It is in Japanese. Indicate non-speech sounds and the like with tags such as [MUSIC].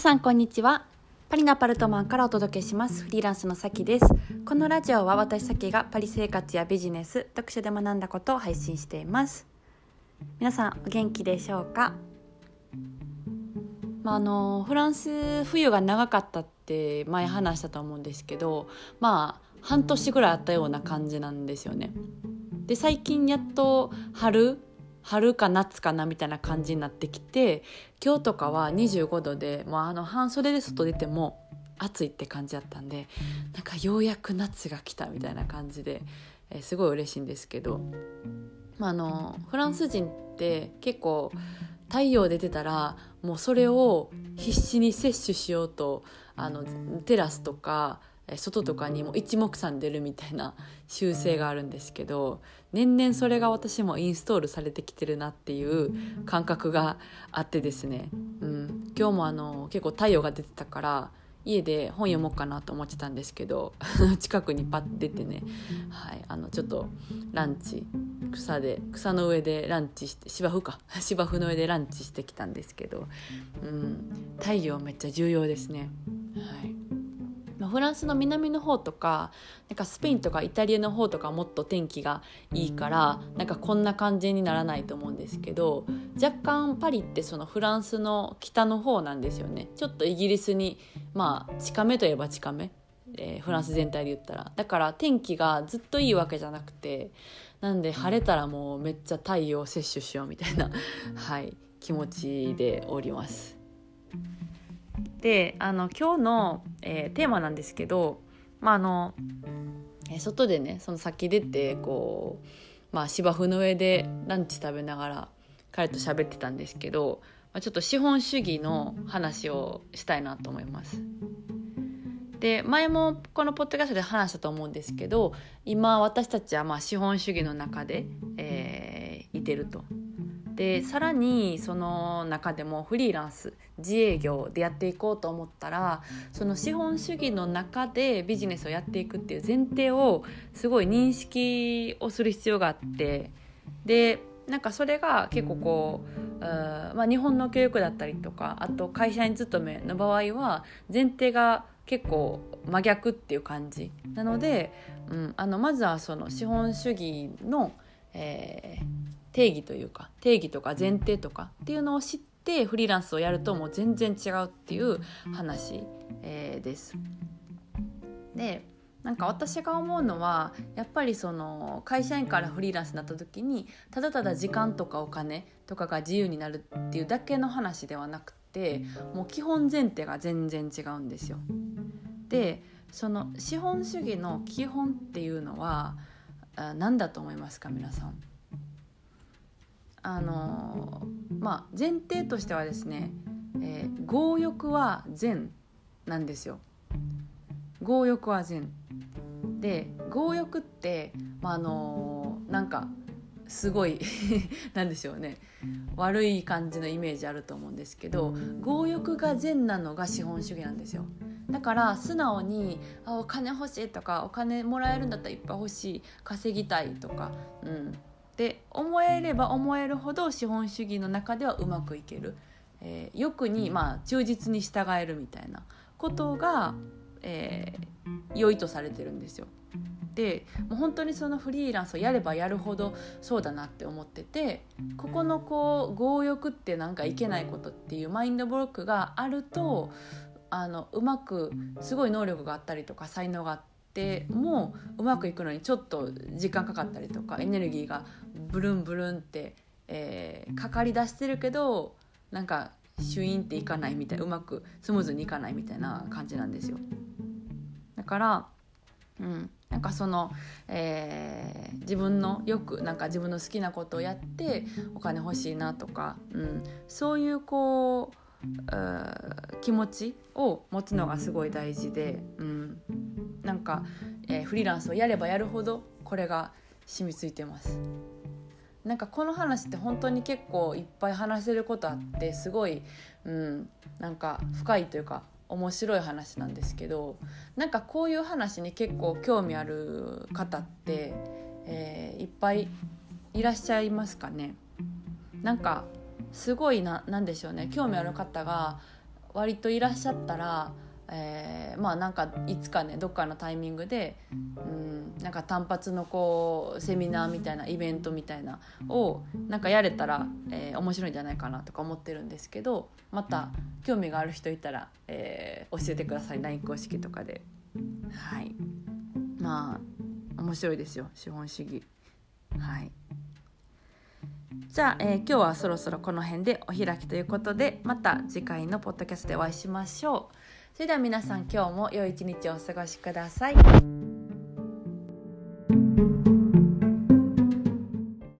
皆さんこんにちは。パリのアパルトマンからお届けします。フリーランスのさきです。このラジオは私さきがパリ生活やビジネス読書で学んだことを配信しています。皆さんお元気でしょうか？まあ、あのフランス冬が長かったって前話したと思うんですけどまあ半年ぐらいあったような感じなんですよね。で最近やっと春春か夏かなみたいな感じになってきて今日とかは25度でもうあの半袖で外出ても暑いって感じだったんでなんかようやく夏が来たみたいな感じで、えー、すごい嬉しいんですけど、まあ、あのフランス人って結構太陽出てたらもうそれを必死に摂取しようとあのテラスとか外とかにも一目散出るみたいな習性があるんですけど年々それが私もインストールされてきてるなっていう感覚があってですね、うん、今日もあの結構太陽が出てたから家で本読もうかなと思ってたんですけど [LAUGHS] 近くにパッて出てね、はい、あのちょっとランチ草で草の上でランチして芝生か。[LAUGHS] 芝生の上でランチしてきたんですけど、うん、太陽めっちゃ重要ですね。はい。まあ、フランスの南の方とかなんかスペインとかイタリアの方とかもっと天気がいいからなんかこんな感じにならないと思うんですけど若干パリってそのフランスの北の方なんですよね。ちょっとイギリスにまあ近めといえば近め、えー、フランス全体で言ったら。だから天気がずっといいわけじゃなくてなんで晴れたらもうめっちゃ太陽摂取しようみたいな、はい、気持ちでおります。であの今日の、えー、テーマなんですけど、まああのえ、外でねその先出てこう、まあ、芝生の上でランチ食べながら彼と喋ってたんですけど、まあ、ちょっと資本主義の話をしたいなと思います。で前もこのポッドキャストで話したと思うんですけど今私たちはまあ資本主義の中で、えー、いてると。でさらにその中でもフリーランス自営業でやっていこうと思ったらその資本主義の中でビジネスをやっていくっていう前提をすごい認識をする必要があってでなんかそれが結構こう、まあ、日本の教育だったりとかあと会社に勤めの場合は前提が結構真逆っていう感じ。なので、うん、あのまずはその資本主義の、えー、定義というか定義とか前提とかっていうのを知ってフリーランスをやるともう全然違うっていう話、えー、です。でなんか私が思うのはやっぱりその会社員からフリーランスになった時にただただ時間とかお金とかが自由になるっていうだけの話ではなくてもう基本前提が全然違うんですよ。でその資本主義の基本っていうのは何だと思いますか皆さん？あのまあ前提としてはですね、えー、強欲は善なんですよ。強欲は善。で強欲って、まあ、あのなんかすごい [LAUGHS] なんでしょうね。悪い感じのイメージあると思うんですけど強欲が善なのが資本主義なんですよ。だから素直にあお金欲しいとかお金もらえるんだったらいっぱい欲しい。稼ぎたいとか、うん、って思えれば思えるほど資本主義の中ではうまくいける、えー、欲にまあ忠実に従えるみたいなことが、えー、良いとされてるんですよ。でもう本当にそのフリーランスをやればやるほどそうだなって思っててここのこう強欲ってなんかいけないことっていうマインドブロックがあるとあのうまくすごい能力があったりとか才能があってもうまくいくのにちょっと時間かかったりとかエネルギーがブルンブルンって、えー、かかりだしてるけどなんかシュインっていかないみたいうまくスムーズにいかないみたいな感じなんですよ。だからうん、なんかその、えー、自分のよくなんか自分の好きなことをやってお金欲しいなとか、うん、そういうこう気持ちを持つのがすごい大事で、うん、なんか、えー、フリーランスをやればやるほどこれが染みついてます。なんかこの話って本当に結構いっぱい話せることあってすごい、うん、なんか深いというか面白い話なんですけどなんかこういう話に結構興味ある方って、えー、いっぱいいらっしゃいますかねなんかすごいななんでしょうね興味ある方が割といらっしゃったら、えーまあなんかいつかねどっかのタイミングで、うん、なんか単発のこうセミナーみたいなイベントみたいなをなんかやれたら、えー面白いんじゃないかなとか思ってるんですけどまた興味がある人いたら、えー教えてください。LINE 公式とかで。はい。まあ面白いですよ。資本主義。はい。じゃあ、えー今日はそろそろこの辺でお開きということでまた次回のポッドキャストでお会いしましょう。それでは皆さん今日も良い一日をお過ごしください。